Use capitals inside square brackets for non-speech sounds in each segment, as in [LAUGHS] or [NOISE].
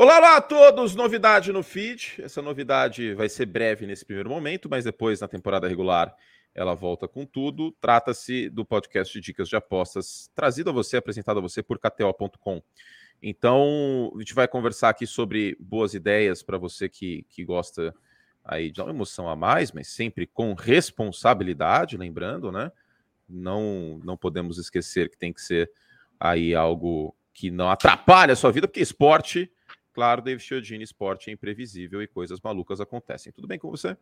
Olá, olá a todos! Novidade no feed. Essa novidade vai ser breve nesse primeiro momento, mas depois, na temporada regular, ela volta com tudo. Trata-se do podcast de dicas de apostas trazido a você, apresentado a você por KTO.com. Então, a gente vai conversar aqui sobre boas ideias para você que, que gosta aí de uma emoção a mais, mas sempre com responsabilidade, lembrando, né? Não, não podemos esquecer que tem que ser aí algo que não atrapalhe a sua vida, porque esporte Claro, David Chiodini, esporte é imprevisível e coisas malucas acontecem. Tudo bem com você?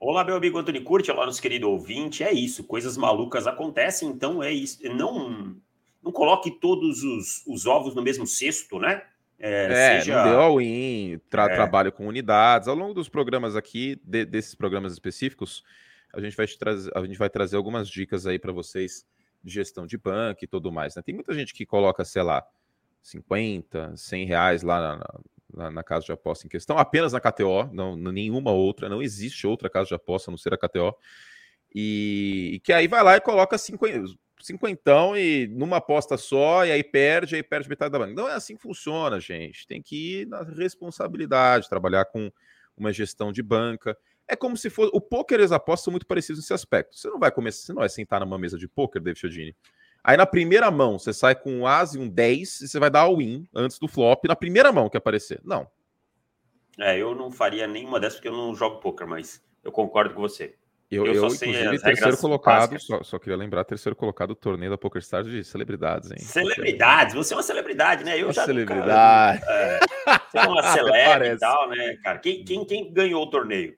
Olá, meu amigo Antônio Curti, olá, nosso querido ouvinte. É isso, coisas malucas acontecem, então é isso. Não, não coloque todos os, os ovos no mesmo cesto, né? É, é seja... não deu all-in, tra é. trabalho com unidades. Ao longo dos programas aqui, de, desses programas específicos, a gente vai, trazer, a gente vai trazer algumas dicas aí para vocês de gestão de banco e tudo mais. Né? Tem muita gente que coloca, sei lá, 50, 100 reais lá na, na, na, casa de aposta em questão, apenas na KTO, não, nenhuma outra, não existe outra casa de aposta a não ser a KTO. E, e que aí vai lá e coloca 50, cinquentão e numa aposta só, e aí perde, aí perde metade da banca. Não é assim que funciona, gente. Tem que ir na responsabilidade, trabalhar com uma gestão de banca. É como se fosse. O poker e as apostas são muito parecidos nesse aspecto. Você não vai começar, você não vai sentar numa mesa de poker, David Chiodini, Aí na primeira mão você sai com um As e um 10 e você vai dar all-in antes do flop, na primeira mão que aparecer. Não. É, eu não faria nenhuma dessas porque eu não jogo poker, mas eu concordo com você. Eu, eu, eu inclusive, terceiro colocado, só, só, queria lembrar, terceiro colocado do torneio da Poker Stars de celebridades, hein? Celebridades, você é uma celebridade, né? Eu uma já celebridade. Nunca, é, você é uma [LAUGHS] celeb e tal, né, cara? Quem, quem, quem ganhou o torneio?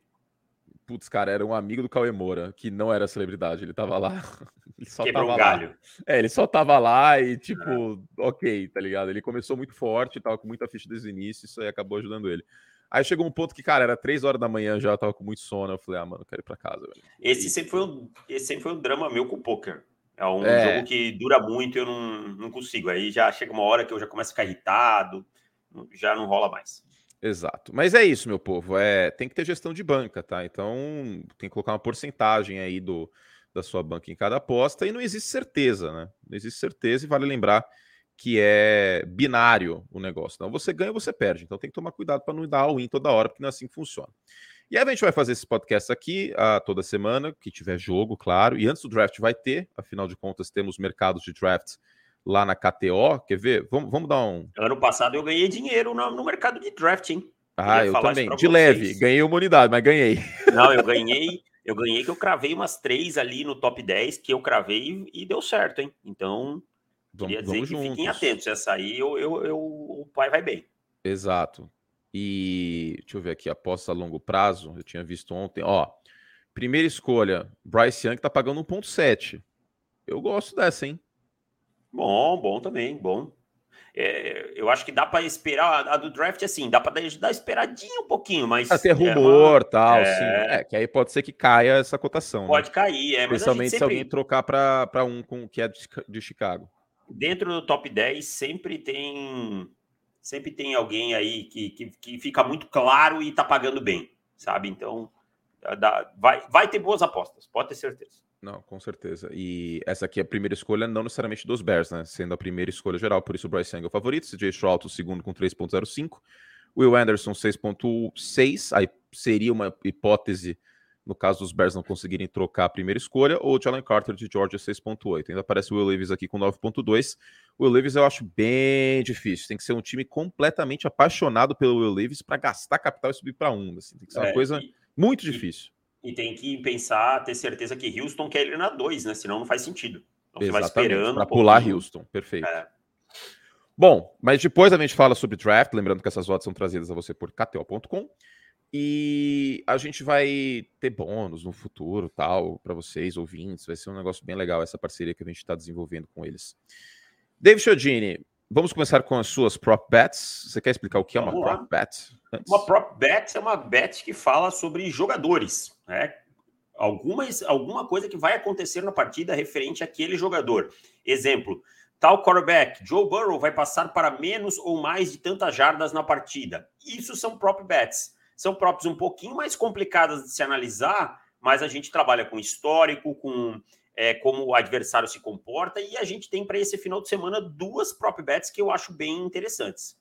Putz, cara, era um amigo do Cauê Moura, que não era celebridade, ele tava lá. [LAUGHS] Ele só Quebrou tava um galho. Lá. É, ele só tava lá e, tipo, é. ok, tá ligado? Ele começou muito forte, tava com muita ficha desde o início, isso aí acabou ajudando ele. Aí chegou um ponto que, cara, era três horas da manhã, já tava com muito sono. Eu falei, ah, mano, quero ir pra casa, velho. Esse sempre foi um, esse sempre foi um drama meu com o poker. É um é. jogo que dura muito e eu não, não consigo. Aí já chega uma hora que eu já começo a ficar irritado, já não rola mais. Exato. Mas é isso, meu povo. É, tem que ter gestão de banca, tá? Então tem que colocar uma porcentagem aí do, da sua banca em cada aposta e não existe certeza, né? Não existe certeza e vale lembrar que é binário o negócio. Não, você ganha ou você perde. Então tem que tomar cuidado para não dar all-in toda hora, porque não é assim que funciona. E aí a gente vai fazer esse podcast aqui uh, toda semana, que tiver jogo, claro. E antes do draft vai ter, afinal de contas, temos mercados de drafts lá na KTO. Quer ver? Vamos, vamos dar um. Ano passado eu ganhei dinheiro no, no mercado de draft, hein? Ah, eu também. De vocês. leve, ganhei uma unidade, mas ganhei. Não, eu ganhei. Eu ganhei que eu cravei umas três ali no top 10 que eu cravei e deu certo, hein? Então, queria dizer que juntos. fiquem atentos. Essa aí eu, eu, eu, o pai vai bem. Exato. E deixa eu ver aqui, aposta a longo prazo. Eu tinha visto ontem, ó. Primeira escolha, Bryce Young tá pagando 1,7. Eu gosto dessa, hein? Bom, bom também, bom. É, eu acho que dá para esperar a do draft assim, dá para dar, dar esperadinha um pouquinho, mas até rumor, é uma, tal, é... sim. É, que aí pode ser que caia essa cotação. Né? Pode né? cair, é, Especialmente sempre... se alguém trocar para um com que é de Chicago. Dentro do top 10 sempre tem sempre tem alguém aí que, que, que fica muito claro e tá pagando bem, sabe? Então, dá, vai, vai ter boas apostas, pode ter certeza. Não, com certeza. E essa aqui é a primeira escolha, não necessariamente dos Bears, né? Sendo a primeira escolha geral, por isso o Bryce Young é o favorito. CJ Stroud, o segundo, com 3.05. Will Anderson, 6.6. Aí seria uma hipótese, no caso dos Bears não conseguirem trocar a primeira escolha. Ou Jalen Carter, de Georgia, 6.8. Ainda aparece o Will Levis aqui com 9.2. O Will Levis eu acho bem difícil. Tem que ser um time completamente apaixonado pelo Will Levis para gastar capital e subir para 1. Assim. Tem que ser uma é, coisa e, muito difícil. E tem que pensar, ter certeza que Houston quer ele na 2, né? Senão não faz sentido. Então você vai esperando. Para um pular Houston, perfeito. É. Bom, mas depois a gente fala sobre draft, lembrando que essas odds são trazidas a você por KTO.com. E a gente vai ter bônus no futuro, tal, para vocês, ouvintes. Vai ser um negócio bem legal essa parceria que a gente está desenvolvendo com eles. David Chiodini, Vamos começar com as suas prop bets. Você quer explicar o que Vamos é uma lá. prop bet? Antes? Uma prop bet é uma bet que fala sobre jogadores, né? Algumas, alguma coisa que vai acontecer na partida referente àquele jogador. Exemplo, tal quarterback, Joe Burrow vai passar para menos ou mais de tantas jardas na partida. Isso são prop bets. São props um pouquinho mais complicadas de se analisar, mas a gente trabalha com histórico, com é, como o adversário se comporta, e a gente tem para esse final de semana duas prop bets que eu acho bem interessantes.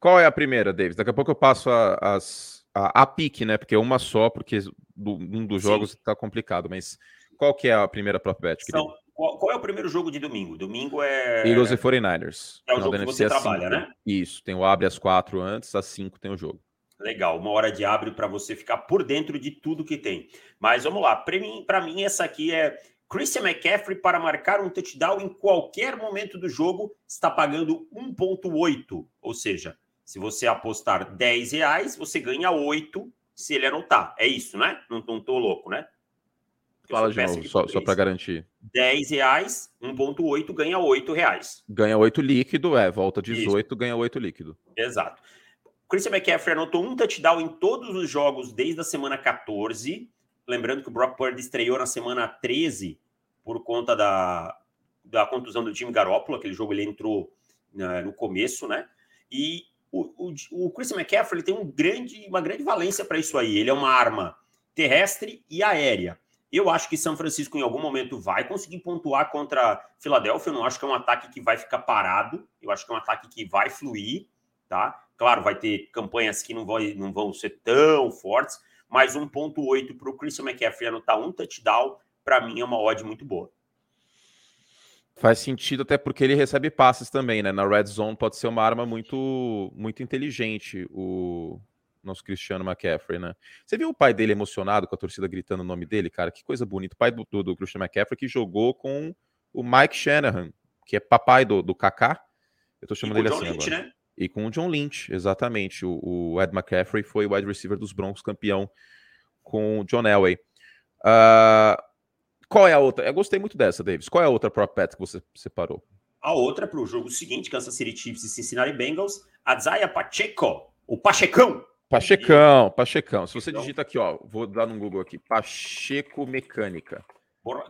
Qual é a primeira, Davis? Daqui a pouco eu passo a, as, a, a pique, né? Porque é uma só, porque do, um dos jogos está complicado. Mas qual que é a primeira prop bet? São, qual, qual, é o primeiro jogo de domingo? Domingo é. Eagles e 49ers. É o jogo que você trabalha, né? Isso, tem o abre às quatro antes, às cinco tem o jogo. Legal, uma hora de abre para você ficar por dentro de tudo que tem. Mas vamos lá, para mim, mim, essa aqui é Christian McCaffrey para marcar um touchdown em qualquer momento do jogo está pagando 1,8. Ou seja, se você apostar 10 reais, você ganha 8 se ele anotar. É isso, né? Não, não tô louco, né? Fala de novo, só, só para garantir. 10 reais, 1,8 ganha 8 reais. Ganha 8 líquido, é, volta 18, Isso. ganha 8 líquido. Exato. Christian McCaffrey anotou um touchdown em todos os jogos desde a semana 14. Lembrando que o Brock Purdy estreou na semana 13 por conta da, da contusão do time Garoppolo. Aquele jogo ele entrou né, no começo, né? E o, o, o Christian McCaffrey tem um grande, uma grande valência para isso aí. Ele é uma arma terrestre e aérea. Eu acho que São Francisco em algum momento vai conseguir pontuar contra Filadélfia. Eu não acho que é um ataque que vai ficar parado. Eu acho que é um ataque que vai fluir, tá? Claro, vai ter campanhas que não vão, não vão ser tão fortes, mas 1.8 para o Christian McCaffrey anotar um touchdown, para mim é uma odd muito boa. Faz sentido até porque ele recebe passes também, né? Na red zone pode ser uma arma muito muito inteligente o nosso Cristiano McCaffrey, né? Você viu o pai dele emocionado com a torcida gritando o nome dele, cara? Que coisa bonita. O pai do, do, do Christian McCaffrey que jogou com o Mike Shanahan, que é papai do, do Kaká. Eu tô chamando ele assim Lynch, agora. Né? E com o John Lynch, exatamente. O, o, Ed McCaffrey foi o wide receiver dos Broncos, campeão com o John Elway. Uh, qual é a outra? Eu gostei muito dessa, Davis. Qual é a outra prop bet que você separou? A outra para o jogo seguinte, Kansas City Chiefs e Cincinnati Bengals, a Zaya Pacheco, o Pachecão. Pachecão, Pachecão. Se você digita aqui, ó, vou dar no Google aqui, Pacheco Mecânica.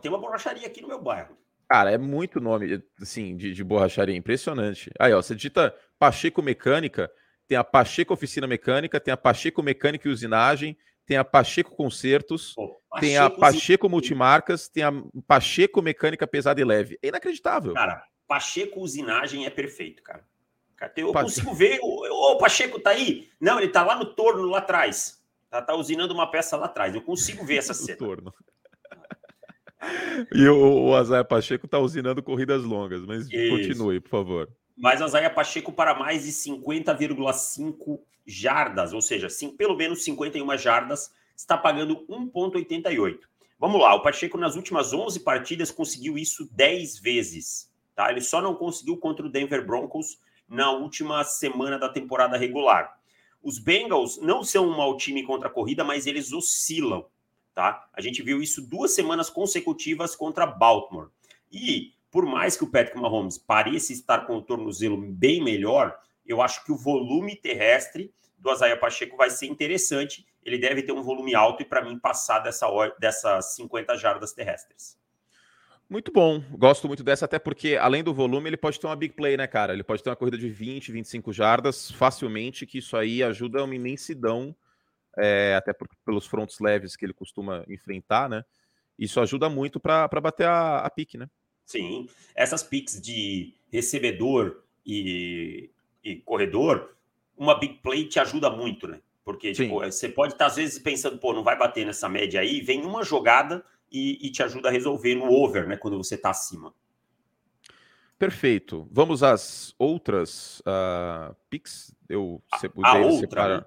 Tem uma borracharia aqui no meu bairro. Cara, é muito nome, assim, de, de borracharia, impressionante. Aí, ó, você digita Pacheco Mecânica, tem a Pacheco Oficina Mecânica, tem a Pacheco Mecânica e Usinagem, tem a Pacheco Concertos, Pacheco tem a Pacheco Multimarcas, tem a Pacheco Mecânica Pesada e Leve. É inacreditável. Cara, Pacheco Usinagem é perfeito, cara. Eu consigo ver. O, o Pacheco tá aí? Não, ele tá lá no torno, lá atrás. Tá, tá usinando uma peça lá atrás. Eu consigo ver essa [LAUGHS] cena. torno. E o, o Azaia Pacheco está usinando corridas longas, mas Isso. continue, por favor. Mas Azaia Pacheco para mais de 50,5 jardas, ou seja, sim, pelo menos 51 jardas, está pagando 1,88. Vamos lá, o Pacheco nas últimas 11 partidas conseguiu isso 10 vezes. Tá? Ele só não conseguiu contra o Denver Broncos na última semana da temporada regular. Os Bengals não são um mau time contra a corrida, mas eles oscilam tá? A gente viu isso duas semanas consecutivas contra Baltimore. E por mais que o Patrick Mahomes pareça estar com o tornozelo bem melhor, eu acho que o volume terrestre do Azaia Pacheco vai ser interessante. Ele deve ter um volume alto e, para mim, passar dessa, dessas 50 jardas terrestres. Muito bom, gosto muito dessa, até porque, além do volume, ele pode ter uma big play, né, cara? Ele pode ter uma corrida de 20, 25 jardas facilmente, que isso aí ajuda uma imensidão é, até por, pelos frontos leves que ele costuma enfrentar, né? Isso ajuda muito para bater a, a pique, né? Sim, essas piques de recebedor e, e corredor, uma big play te ajuda muito, né? Porque tipo, você pode estar, às vezes, pensando, pô, não vai bater nessa média aí, vem uma jogada e, e te ajuda a resolver no over, né? Quando você está acima. Perfeito. Vamos às outras uh, picks. Eu a, a outra, separar. Né?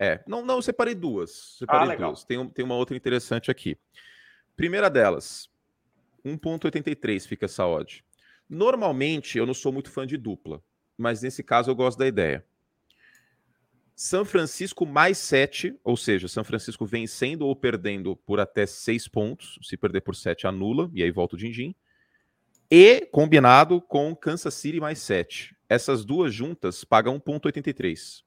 É, não, não, separei duas. Separei ah, duas. Tem, tem uma outra interessante aqui. Primeira delas, 1.83 fica essa odd. Normalmente eu não sou muito fã de dupla, mas nesse caso eu gosto da ideia. São Francisco mais 7, ou seja, São Francisco vencendo ou perdendo por até 6 pontos. Se perder por 7, anula, e aí volta o din-din. E combinado com Kansas City mais 7. Essas duas juntas pagam 1,83.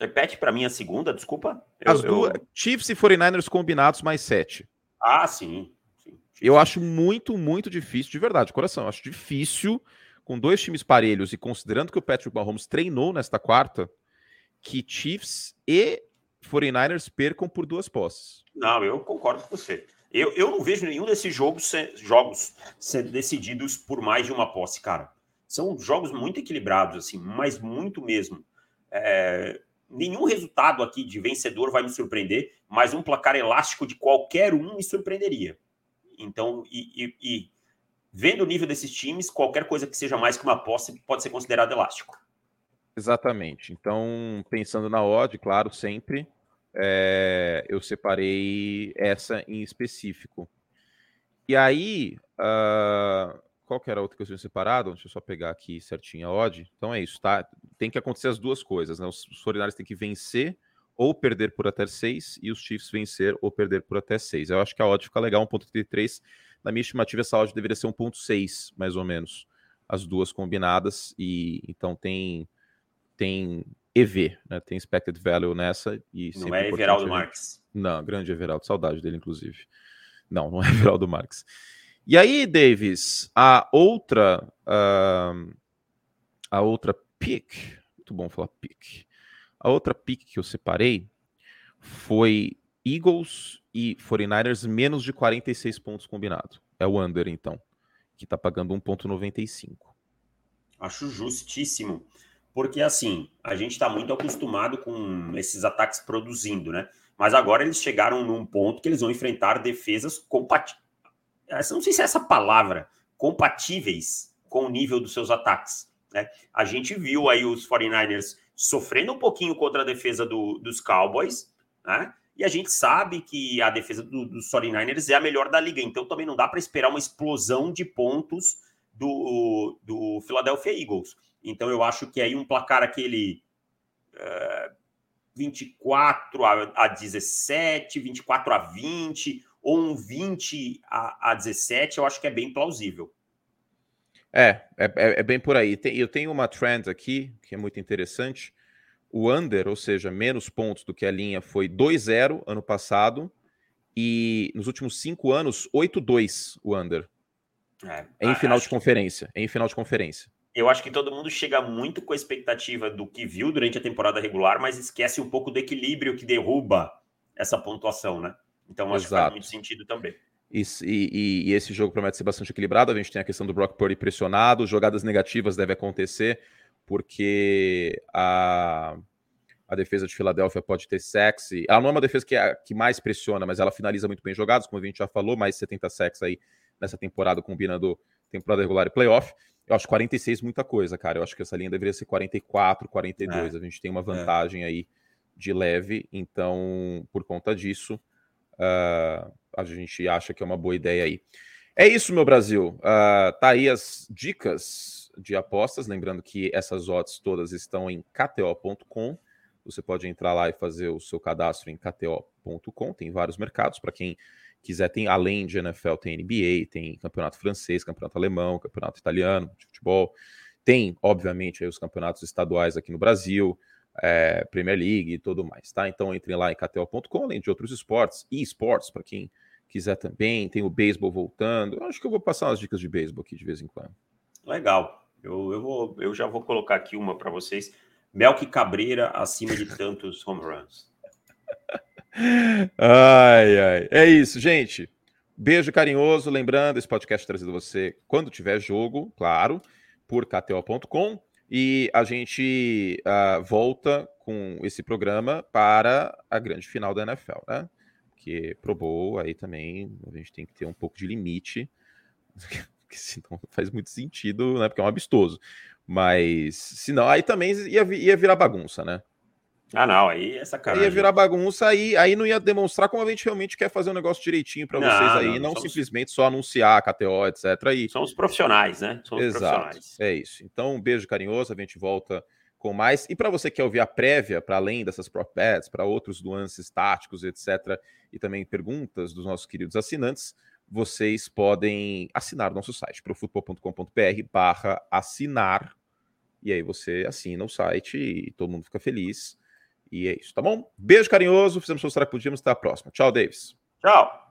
Repete para mim a segunda, desculpa. As eu, duas, eu... Chiefs e 49ers combinados mais 7. Ah, sim. sim. Eu acho muito, muito difícil, de verdade, coração. acho difícil, com dois times parelhos e considerando que o Patrick Mahomes treinou nesta quarta, que Chiefs e 49ers percam por duas posses. Não, eu concordo com você. Eu, eu não vejo nenhum desses jogos, jogos sendo decididos por mais de uma posse, cara. são jogos muito equilibrados, assim, mas muito mesmo. É, nenhum resultado aqui de vencedor vai me surpreender, mas um placar elástico de qualquer um me surpreenderia. Então, e, e, e vendo o nível desses times, qualquer coisa que seja mais que uma aposta pode ser considerado elástico. Exatamente. Então, pensando na odd, claro, sempre, é, eu separei essa em específico. E aí, uh, qual que era a outra que eu tinha separado? Deixa eu só pegar aqui certinho a odd. Então é isso, tá? Tem que acontecer as duas coisas, né? Os, os têm que vencer ou perder por até 6 e os Chiefs vencer ou perder por até 6. Eu acho que a odd fica legal, 1.33. Na minha estimativa, essa odd deveria ser 1.6, mais ou menos. As duas combinadas. E então tem tem EV, né? Tem expected value nessa. E não é Everaldo Marques. Não, grande Everaldo, saudade dele, inclusive. Não, não é [LAUGHS] Everaldo Marques. E aí, Davis, a outra uh, a outra pick, muito bom falar pick. A outra pick que eu separei foi Eagles e 49ers menos de 46 pontos combinado. É o under, então, que tá pagando 1,95. Acho justíssimo. Porque, assim, a gente está muito acostumado com esses ataques produzindo, né? Mas agora eles chegaram num ponto que eles vão enfrentar defesas compatíveis não sei se é essa palavra, compatíveis com o nível dos seus ataques. Né? A gente viu aí os 49ers sofrendo um pouquinho contra a defesa do, dos Cowboys, né? E a gente sabe que a defesa do, dos 49ers é a melhor da liga, então também não dá para esperar uma explosão de pontos do, do Philadelphia Eagles. Então eu acho que aí um placar aquele uh, 24 a, a 17, 24 a 20, ou um 20 a, a 17, eu acho que é bem plausível. É, é, é, é bem por aí. Tem, eu tenho uma trend aqui que é muito interessante. O under, ou seja, menos pontos do que a linha, foi 2-0 ano passado. E nos últimos cinco anos, 8-2 o under. É, em final de conferência. Que... Em final de conferência. Eu acho que todo mundo chega muito com a expectativa do que viu durante a temporada regular, mas esquece um pouco do equilíbrio que derruba essa pontuação, né? Então acho Exato. que faz muito sentido também. E, e, e, esse jogo promete ser bastante equilibrado. A gente tem a questão do Brock Purdy pressionado, jogadas negativas devem acontecer, porque a, a defesa de Filadélfia pode ter sexy. Ela não é uma defesa que, é, que mais pressiona, mas ela finaliza muito bem jogadas, como a gente já falou, mais 70 sacks aí nessa temporada, combinando temporada regular e playoff. Eu acho 46 muita coisa, cara. Eu acho que essa linha deveria ser 44, 42. É. A gente tem uma é. vantagem é. aí de leve, então, por conta disso. Uh, a gente acha que é uma boa ideia aí. É isso, meu Brasil. Uh, tá aí as dicas de apostas. Lembrando que essas odds todas estão em kto.com. Você pode entrar lá e fazer o seu cadastro em kto.com. Tem vários mercados para quem quiser. Tem além de NFL, tem NBA, tem campeonato francês, campeonato alemão, campeonato italiano de futebol. Tem, obviamente, os campeonatos estaduais aqui no Brasil é, Premier League e tudo mais, tá? Então entrem lá em KTO.com, além de outros esportes, e esportes, para quem quiser também, tem o beisebol voltando. Eu acho que eu vou passar umas dicas de beisebol aqui de vez em quando. Legal. Eu, eu, vou, eu já vou colocar aqui uma para vocês. Melk Cabreira acima de tantos home runs. [LAUGHS] ai, ai. É isso, gente. Beijo carinhoso. Lembrando, esse podcast é trazido você quando tiver jogo, claro, por KTO.com. E a gente uh, volta com esse programa para a grande final da NFL, né? Que Pro Bowl aí também a gente tem que ter um pouco de limite, [LAUGHS] porque senão faz muito sentido, né? Porque é um abistoso. Mas senão aí também ia, ia virar bagunça, né? Ah, não, aí é sacanagem. Ia virar bagunça, aí, aí não ia demonstrar como a gente realmente quer fazer um negócio direitinho para vocês aí, não, não somos... simplesmente só anunciar a KTO, etc. Aí. Somos profissionais, né? Somos Exato, profissionais. É isso. Então, um beijo carinhoso, a gente volta com mais. E para você que quer ouvir a prévia, para além dessas prop bets, para outros nuances táticos, etc., e também perguntas dos nossos queridos assinantes, vocês podem assinar o nosso site, profutbol.com.br barra assinar, e aí você assina o site e todo mundo fica feliz. E é isso, tá bom? Beijo carinhoso, fizemos mostrar que podíamos. Até a próxima. Tchau, Davis. Tchau.